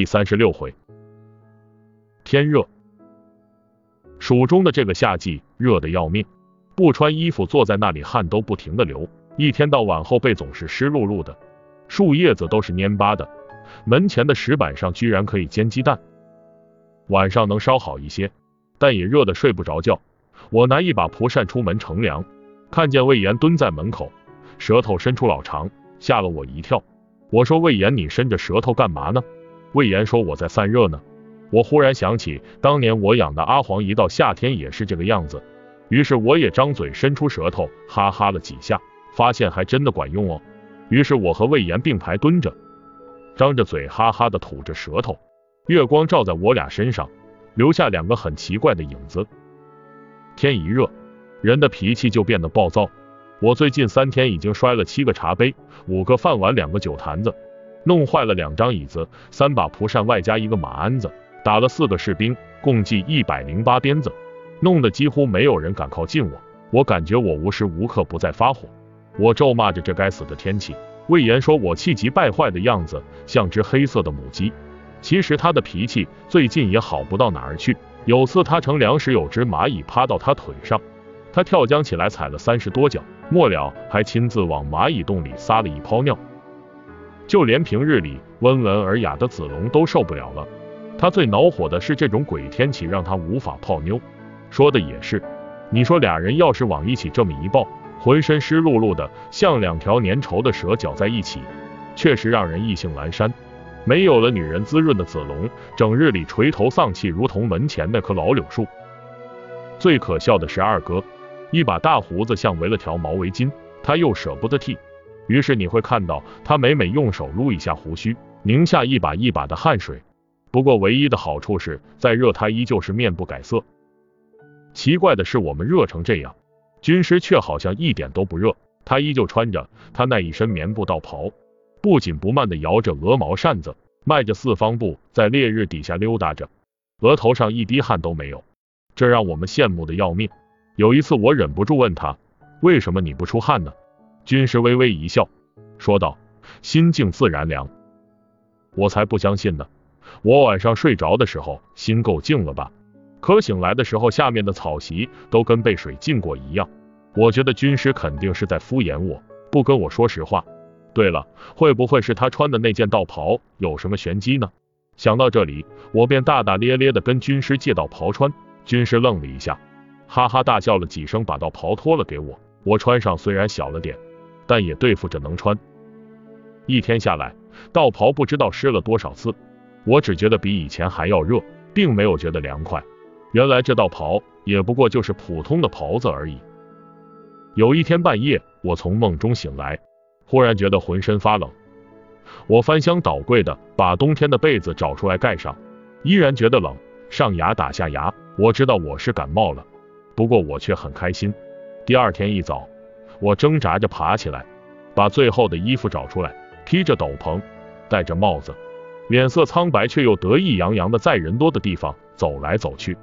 第三十六回，天热，蜀中的这个夏季热的要命，不穿衣服坐在那里汗都不停的流，一天到晚后背总是湿漉漉的，树叶子都是蔫巴的，门前的石板上居然可以煎鸡蛋。晚上能稍好一些，但也热得睡不着觉。我拿一把蒲扇出门乘凉，看见魏延蹲在门口，舌头伸出老长，吓了我一跳。我说魏延，你伸着舌头干嘛呢？魏延说我在散热呢。我忽然想起当年我养的阿黄，一到夏天也是这个样子。于是我也张嘴伸出舌头，哈哈了几下，发现还真的管用哦。于是我和魏延并排蹲着，张着嘴哈哈的吐着舌头。月光照在我俩身上，留下两个很奇怪的影子。天一热，人的脾气就变得暴躁。我最近三天已经摔了七个茶杯，五个饭碗，两个酒坛子，弄坏了两张椅子，三把蒲扇，外加一个马鞍子，打了四个士兵，共计一百零八鞭子，弄得几乎没有人敢靠近我。我感觉我无时无刻不在发火，我咒骂着这该死的天气。魏延说我气急败坏的样子像只黑色的母鸡，其实他的脾气最近也好不到哪儿去。有次他乘凉时，有只蚂蚁趴到他腿上，他跳江起来踩了三十多脚。末了，还亲自往蚂蚁洞里撒了一泡尿。就连平日里温文尔雅的子龙都受不了了。他最恼火的是这种鬼天气让他无法泡妞。说的也是，你说俩人要是往一起这么一抱，浑身湿漉漉的，像两条粘稠的蛇搅在一起，确实让人意兴阑珊。没有了女人滋润的子龙，整日里垂头丧气，如同门前那棵老柳树。最可笑的是二哥。一把大胡子像围了条毛围巾，他又舍不得剃，于是你会看到他每每用手撸一下胡须，拧下一把一把的汗水。不过唯一的好处是，再热他依旧是面不改色。奇怪的是，我们热成这样，军师却好像一点都不热，他依旧穿着他那一身棉布道袍，不紧不慢的摇着鹅毛扇子，迈着四方步在烈日底下溜达着，额头上一滴汗都没有，这让我们羡慕的要命。有一次，我忍不住问他：“为什么你不出汗呢？”军师微微一笑，说道：“心静自然凉。”我才不相信呢！我晚上睡着的时候心够静了吧？可醒来的时候，下面的草席都跟被水浸过一样。我觉得军师肯定是在敷衍我，不跟我说实话。对了，会不会是他穿的那件道袍有什么玄机呢？想到这里，我便大大咧咧的跟军师借道袍穿。军师愣了一下。哈哈大笑了几声，把道袍脱了给我。我穿上，虽然小了点，但也对付着能穿。一天下来，道袍不知道湿了多少次，我只觉得比以前还要热，并没有觉得凉快。原来这道袍也不过就是普通的袍子而已。有一天半夜，我从梦中醒来，忽然觉得浑身发冷。我翻箱倒柜的把冬天的被子找出来盖上，依然觉得冷，上牙打下牙。我知道我是感冒了。不过我却很开心。第二天一早，我挣扎着爬起来，把最后的衣服找出来，披着斗篷，戴着帽子，脸色苍白却又得意洋洋的在人多的地方走来走去。